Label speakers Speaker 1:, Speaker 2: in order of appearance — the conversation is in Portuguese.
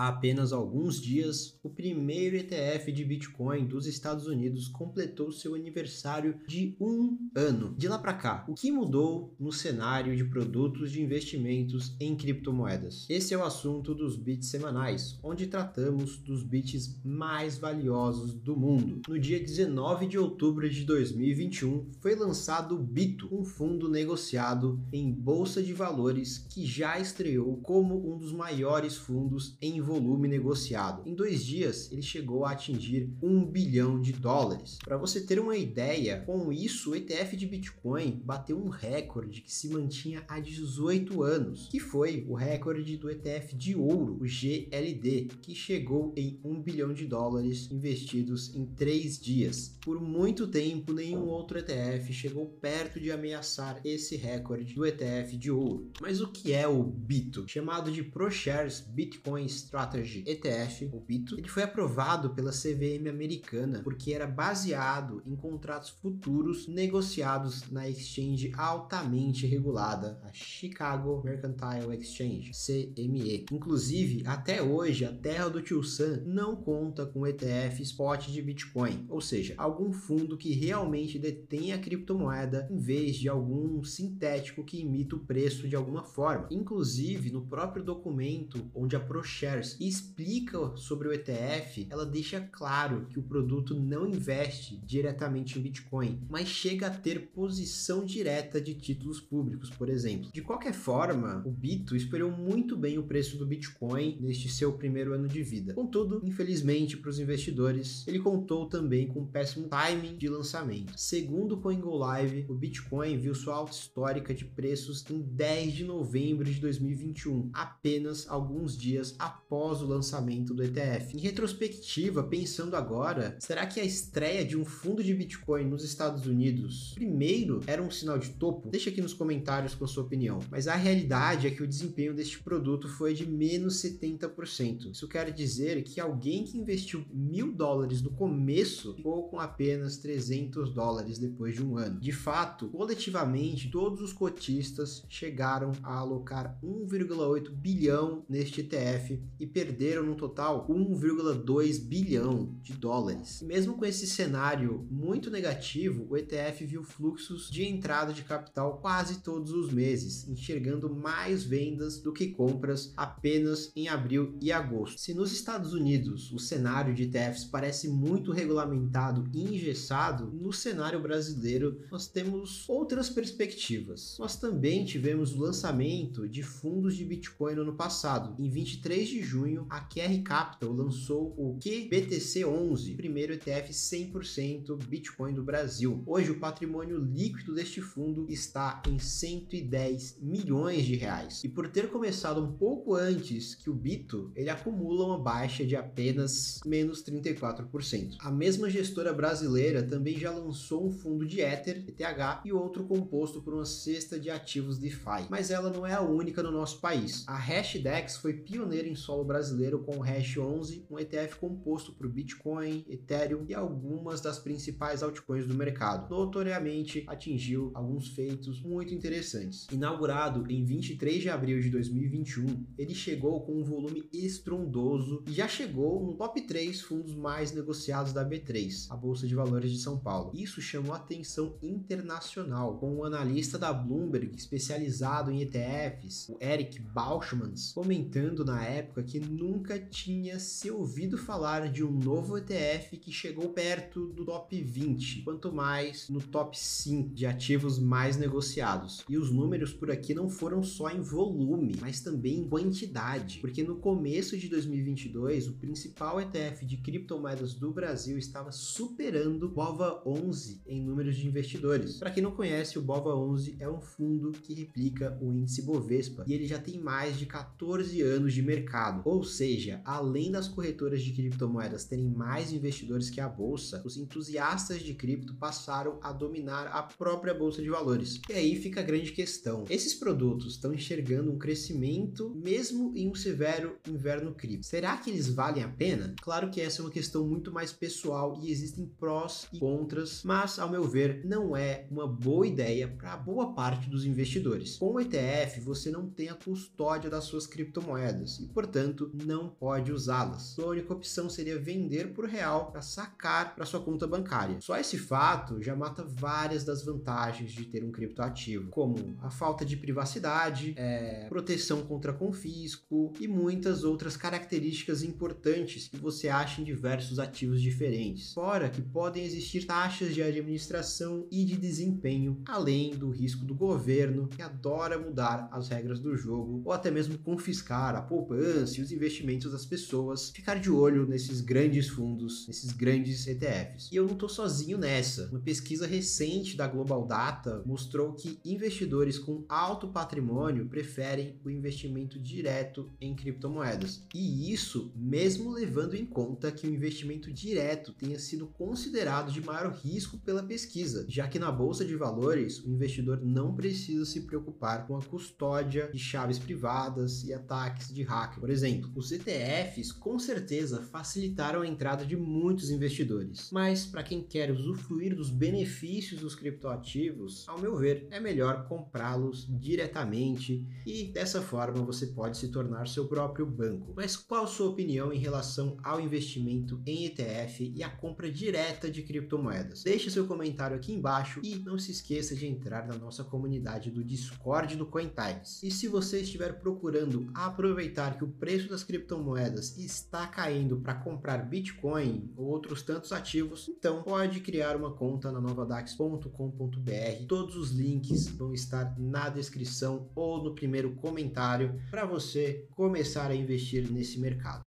Speaker 1: Há apenas alguns dias, o primeiro ETF de Bitcoin dos Estados Unidos completou seu aniversário de um ano. De lá para cá, o que mudou no cenário de produtos de investimentos em criptomoedas? Esse é o assunto dos bits semanais, onde tratamos dos bits mais valiosos do mundo. No dia 19 de outubro de 2021, foi lançado o Bito, um fundo negociado em bolsa de valores que já estreou como um dos maiores fundos em volume negociado. Em dois dias, ele chegou a atingir um bilhão de dólares. Para você ter uma ideia, com isso, o ETF de Bitcoin bateu um recorde que se mantinha há 18 anos, que foi o recorde do ETF de ouro, o GLD, que chegou em um bilhão de dólares investidos em três dias. Por muito tempo, nenhum outro ETF chegou perto de ameaçar esse recorde do ETF de ouro. Mas o que é o BITO? Chamado de ProShares Bitcoin Strategy ETF, o BITO, ele foi aprovado pela CVM americana porque era baseado em contratos futuros negociados na exchange altamente regulada, a Chicago Mercantile Exchange, CME. Inclusive, até hoje, a terra do Tio Sam não conta com ETF spot de Bitcoin, ou seja, algum fundo que realmente detém a criptomoeda em vez de algum sintético que imita o preço de alguma forma. Inclusive, no próprio documento onde a ProShares Shares explica sobre o ETF, ela deixa claro que o produto não investe diretamente em Bitcoin, mas chega a ter posição direta de títulos públicos, por exemplo. De qualquer forma, o Bito esperou muito bem o preço do Bitcoin neste seu primeiro ano de vida. Contudo, infelizmente para os investidores, ele contou também com um péssimo timing de lançamento. Segundo o CoinGoLive, o Bitcoin viu sua alta histórica de preços em 10 de novembro de 2021, apenas alguns dias após após o lançamento do ETF. Em retrospectiva, pensando agora, será que a estreia de um fundo de Bitcoin nos Estados Unidos primeiro era um sinal de topo? Deixa aqui nos comentários com a sua opinião. Mas a realidade é que o desempenho deste produto foi de menos 70%. Isso quer dizer que alguém que investiu mil dólares no começo ficou com apenas 300 dólares depois de um ano. De fato, coletivamente, todos os cotistas chegaram a alocar 1,8 bilhão neste ETF e perderam no total 1,2 bilhão de dólares. E mesmo com esse cenário muito negativo, o ETF viu fluxos de entrada de capital quase todos os meses, enxergando mais vendas do que compras apenas em abril e agosto. Se nos Estados Unidos o cenário de ETFs parece muito regulamentado e engessado, no cenário brasileiro nós temos outras perspectivas. Nós também tivemos o lançamento de fundos de Bitcoin no ano passado, em 23 de junho, a QR Capital lançou o QBTC11, primeiro ETF 100% Bitcoin do Brasil. Hoje, o patrimônio líquido deste fundo está em 110 milhões de reais. E por ter começado um pouco antes que o Bito, ele acumula uma baixa de apenas menos 34%. A mesma gestora brasileira também já lançou um fundo de Ether, ETH, e outro composto por uma cesta de ativos DeFi. Mas ela não é a única no nosso país. A Hashdex foi pioneira em solo brasileiro com o Hash 11, um ETF composto por Bitcoin, Ethereum e algumas das principais altcoins do mercado. Notoriamente atingiu alguns feitos muito interessantes. Inaugurado em 23 de abril de 2021, ele chegou com um volume estrondoso e já chegou no top 3 fundos mais negociados da B3, a Bolsa de Valores de São Paulo. Isso chamou atenção internacional, com um analista da Bloomberg especializado em ETFs, o Eric Bauschmans, comentando na época que nunca tinha se ouvido falar de um novo ETF que chegou perto do top 20, quanto mais no top 5 de ativos mais negociados. E os números por aqui não foram só em volume, mas também em quantidade, porque no começo de 2022 o principal ETF de criptomoedas do Brasil estava superando o BOVA 11 em números de investidores. Para quem não conhece, o BOVA 11 é um fundo que replica o índice Bovespa e ele já tem mais de 14 anos de mercado mercado. Ou seja, além das corretoras de criptomoedas terem mais investidores que a bolsa, os entusiastas de cripto passaram a dominar a própria bolsa de valores. E aí fica a grande questão: esses produtos estão enxergando um crescimento mesmo em um severo inverno cripto. Será que eles valem a pena? Claro que essa é uma questão muito mais pessoal e existem prós e contras, mas ao meu ver, não é uma boa ideia para boa parte dos investidores. Com o ETF, você não tem a custódia das suas criptomoedas e, portanto, entanto, não pode usá-las. Sua única opção seria vender por real para sacar para sua conta bancária. Só esse fato já mata várias das vantagens de ter um criptoativo, como a falta de privacidade, é, proteção contra confisco e muitas outras características importantes que você acha em diversos ativos diferentes. Fora que podem existir taxas de administração e de desempenho, além do risco do governo que adora mudar as regras do jogo ou até mesmo confiscar a poupança e os investimentos das pessoas. Ficar de olho nesses grandes fundos, nesses grandes ETFs. E eu não estou sozinho nessa. Uma pesquisa recente da Global Data mostrou que investidores com alto patrimônio preferem o investimento direto em criptomoedas. E isso mesmo levando em conta que o investimento direto tenha sido considerado de maior risco pela pesquisa, já que na bolsa de valores o investidor não precisa se preocupar com a custódia de chaves privadas e ataques de hacker. Por exemplo, os ETFs com certeza facilitaram a entrada de muitos investidores, mas para quem quer usufruir dos benefícios dos criptoativos, ao meu ver, é melhor comprá-los diretamente e dessa forma você pode se tornar seu próprio banco. Mas qual sua opinião em relação ao investimento em ETF e a compra direta de criptomoedas? Deixe seu comentário aqui embaixo e não se esqueça de entrar na nossa comunidade do Discord do CoinTimes. E se você estiver procurando aproveitar que o preço das criptomoedas está caindo para comprar Bitcoin ou outros tantos ativos, então pode criar uma conta na novadax.com.br. Todos os links vão estar na descrição ou no primeiro comentário para você começar a investir nesse mercado.